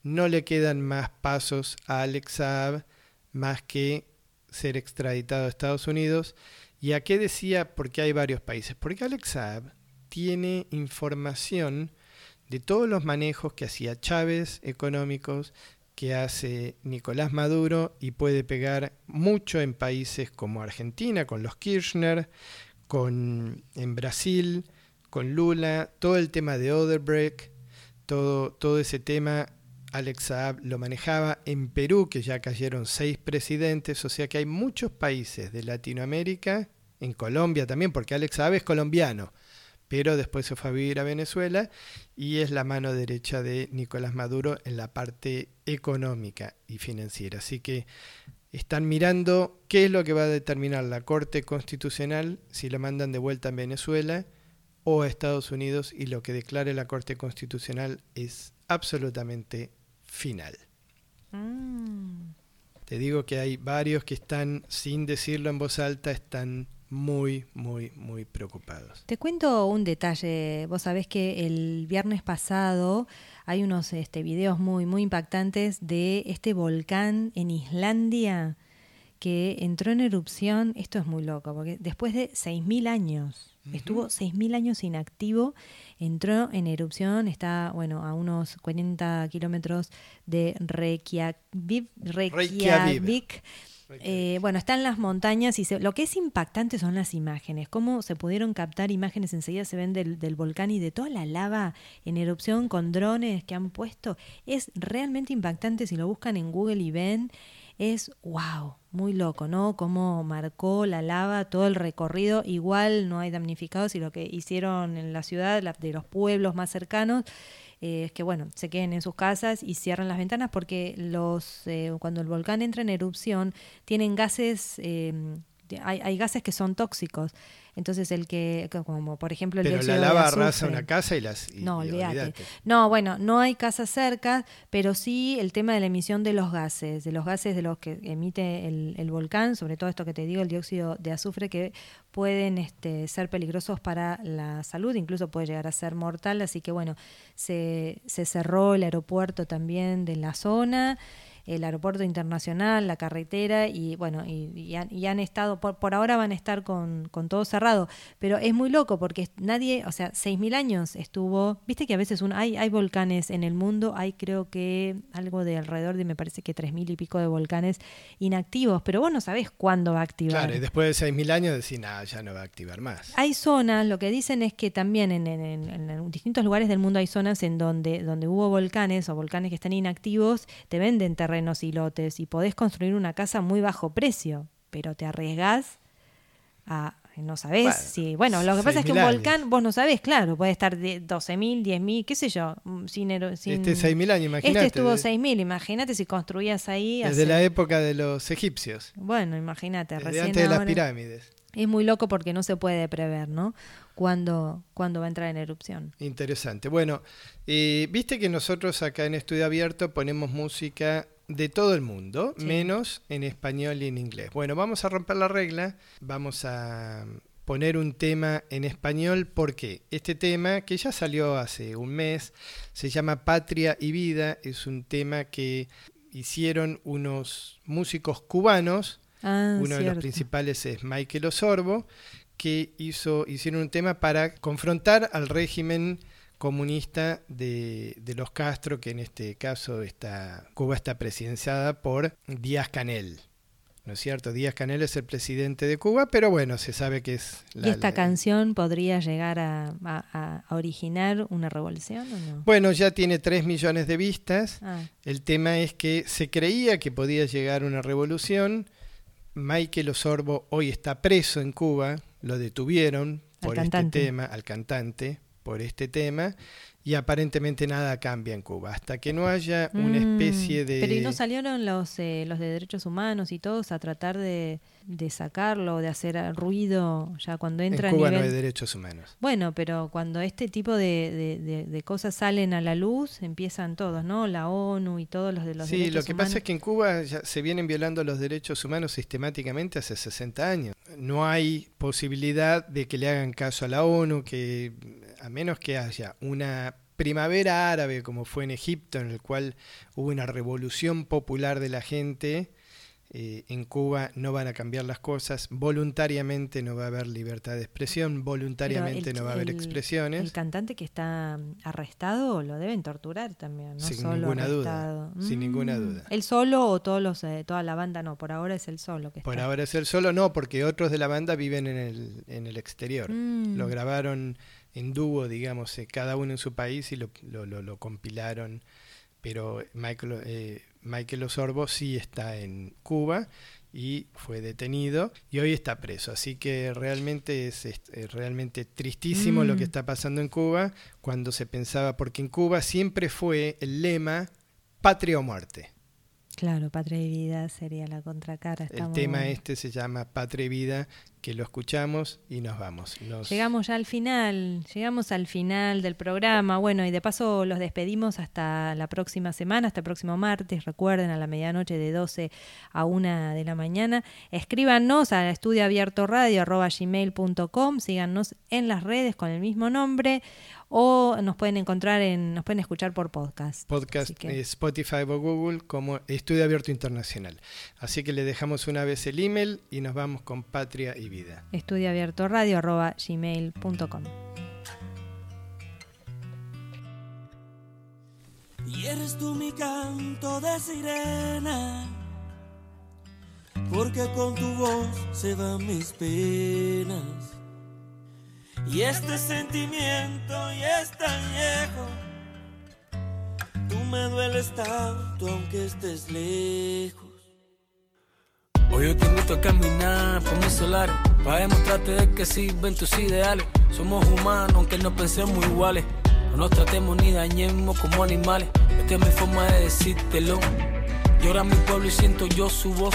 no le quedan más pasos a Alex Saab más que ser extraditado a Estados Unidos. ¿Y a qué decía? Porque hay varios países. Porque Alex Saab tiene información de todos los manejos que hacía Chávez económicos, que hace Nicolás Maduro y puede pegar mucho en países como Argentina, con los Kirchner, con, en Brasil, con Lula, todo el tema de Odebrecht, todo, todo ese tema Alex Saab lo manejaba en Perú, que ya cayeron seis presidentes, o sea que hay muchos países de Latinoamérica, en Colombia también, porque Alex Saab es colombiano, pero después se fue a vivir a Venezuela y es la mano derecha de Nicolás Maduro en la parte económica y financiera. Así que están mirando qué es lo que va a determinar la Corte Constitucional si lo mandan de vuelta a Venezuela o a Estados Unidos y lo que declare la Corte Constitucional es absolutamente final. Mm. Te digo que hay varios que están, sin decirlo en voz alta, están muy, muy, muy preocupados. Te cuento un detalle. Vos sabés que el viernes pasado hay unos este, videos muy, muy impactantes de este volcán en Islandia que entró en erupción. Esto es muy loco, porque después de 6.000 años, estuvo 6.000 años inactivo, entró en erupción, está, bueno, a unos 40 kilómetros de Reykjavik. Reykjavik. Eh, bueno, está en las montañas y se- lo que es impactante son las imágenes, cómo se pudieron captar imágenes enseguida se ven del, del volcán y de toda la lava en erupción con drones que han puesto. Es realmente impactante si lo buscan en Google y ven. Es wow, muy loco, ¿no? Cómo marcó la lava todo el recorrido. Igual no hay damnificados y lo que hicieron en la ciudad, de los pueblos más cercanos, eh, es que bueno, se queden en sus casas y cierren las ventanas porque los eh, cuando el volcán entra en erupción tienen gases, de- hay, hay gases que son tóxicos. Entonces el que, como por ejemplo el Pero la lava arrasa una casa y las... y- No, y olvídate. No, bueno, no hay casas cerca, pero sí el tema de la emisión de los gases, de los gases de los que emite el, el volcán, sobre todo esto que te digo, el dióxido de azufre, que pueden este, ser peligrosos para la salud, incluso puede llegar a ser mortal. Así que bueno, se, se cerró el aeropuerto también de la zona el aeropuerto internacional, la carretera y bueno, y, y han, y han estado, por, por ahora van a estar con, con todo cerrado, pero es muy loco porque nadie, o sea, 6.000 años estuvo, viste que a veces un, hay, hay volcanes en el mundo, hay creo que algo de alrededor de, me parece que 3.000 y pico de volcanes inactivos, pero vos no sabés cuándo va a activar. Claro, y después de 6.000 años decís, nada, ya no va a activar más. Hay zonas, lo que dicen es que también en, en- en- en distintos lugares del mundo hay zonas en donde, donde hubo volcanes o volcanes que están inactivos, te venden terrenos y lotes y podés construir una casa a muy bajo precio, pero te arriesgás a... No sabés Bueno, si... Bueno, lo que pasa es que un 6.000 años. volcán, vos no sabés, claro, puede estar de 12.000, 10.000, qué sé yo, mm, sin... ero- sin Este 6.000 años, imagínate. Este estuvo de- 6.000, imagínate si construías ahí... Desde hace- la época de los egipcios, Bueno, imagínate, recién antes de las pirámides. es muy loco porque no se puede prever, ¿no? Cuándo, cuándo va a entrar en erupción. Interesante. Bueno, eh, viste que nosotros acá en Estudio Abierto ponemos música de todo el mundo, Sí. menos en español y en inglés. Bueno, vamos a romper la regla, vamos a poner un tema en español porque este tema, que ya salió hace un mes, se llama Patria y Vida, es un tema que hicieron unos músicos cubanos Ah, uno de los principales es Michael Osorbo, que hizo, hicieron un tema para confrontar al régimen comunista de, de los Castro, que en este caso está, Cuba está presidenciada por Díaz Canel. ¿No es cierto? Díaz Canel es el presidente de Cuba, pero bueno, se sabe que es ¿Y esta canción podría llegar a, a- a originar una revolución o no? Bueno, ya tiene 3 millones de vistas. Ah, El tema es que se creía que podía llegar una revolución. Michael Osorbo hoy está preso en Cuba, lo detuvieron Al por este tema, al cantante, por este tema, y aparentemente nada cambia en Cuba. Hasta que no haya una mm, especie de... Pero ¿y no salieron los, eh, los de derechos humanos y todos a tratar de, de sacarlo, de hacer ruido ya cuando en entra Cuba a no hay derechos humanos. Bueno, pero cuando este tipo de, de- de- cosas salen a la luz, empiezan todos, ¿no? La ONU y todos los de los Sí, derechos lo que pasa es que en Cuba ya se vienen violando los derechos humanos sistemáticamente hace 60 años. No hay posibilidad de que le hagan caso a la ONU, que a menos que haya una primavera árabe, como fue en Egipto, en el cual hubo una revolución popular de la gente, eh, en Cuba no van a cambiar las cosas, voluntariamente no va a haber libertad de expresión, voluntariamente el- no va a haber el- expresiones. El cantante que está arrestado lo deben torturar también, no Sin solo ninguna duda, sin ninguna Mm. duda. ¿El solo o todos los, eh, toda la banda? No, por ahora es el solo que Por está. ahora es el solo, no, porque otros de la banda viven en el, en el exterior. Mm. Lo grabaron en dúo, digamos, eh, cada uno en su país y lo, lo- lo- lo compilaron. Pero Michael, eh, Michael Osorbo sí está en Cuba y fue detenido y hoy está preso. Así que realmente es, es- es realmente tristísimo lo Mm. que está pasando en Cuba cuando se pensaba, porque en Cuba siempre fue el lema patria o muerte. Claro, Patria y Vida sería la contracara. El tema este se llama Patria y Vida, que lo escuchamos y nos vamos. Nos- Llegamos ya al final, llegamos al final del programa. Bueno, y de paso los despedimos hasta la próxima semana, hasta el próximo martes. Recuerden, a la medianoche de 12 a 1 de la mañana. Escríbanos a estudioabiertoradio.gmail.com, síganos en las redes con el mismo nombre o nos pueden encontrar en, nos pueden escuchar por podcast. podcast que- eh, Spotify o Google como Estudio Abierto Internacional. Así que le dejamos una vez el email y nos vamos con Patria y Vida. estudioabiertoradio.gmail.com. Y eres tú mi canto de sirena, porque con tu voz se van mis penas. Y este sentimiento ya es tan viejo, tú me dueles tanto aunque estés lejos. Hoy yo te invito a caminar por mis solares Para demostrarte de que sirven tus ideales. Somos humanos aunque no pensemos iguales. No nos tratemos ni dañemos como animales. Esta es mi forma de decírtelo. Llora mi pueblo y siento yo su voz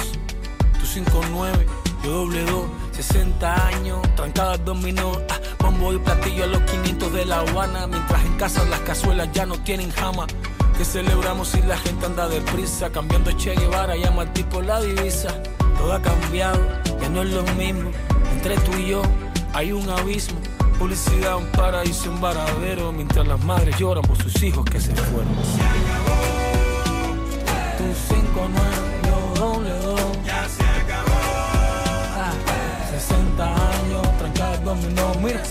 Tú 5-9, yo doble 2 60 años, trancadas dominó ah, Bombo y platillo a los 500 de La Habana Mientras en casa las cazuelas ya no tienen jama que celebramos si la gente anda deprisa, cambiando Che Guevara, llama al tipo la divisa. Todo ha cambiado, ya no es lo mismo. Entre tú y yo hay un abismo. Publicidad, un paraíso, un varadero, mientras las madres lloran por sus hijos que se fueron. Se acabó. Tu 5 60 años, trancadas dominó, mira.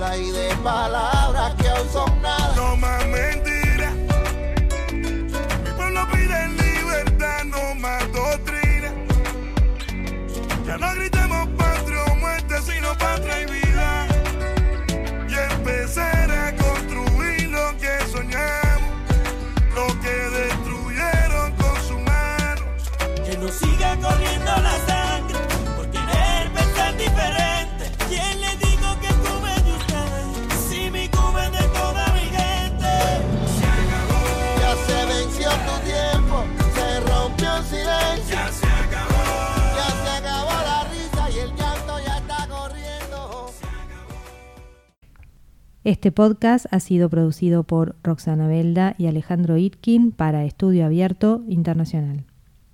Pistola y de palabras que aún son nada. No más mentiras. Mi pueblo pide libertad, no más doctrina. Ya no gritemos Este podcast ha sido producido por Roxana Belda y Alejandro Itkin para Estudio Abierto Internacional.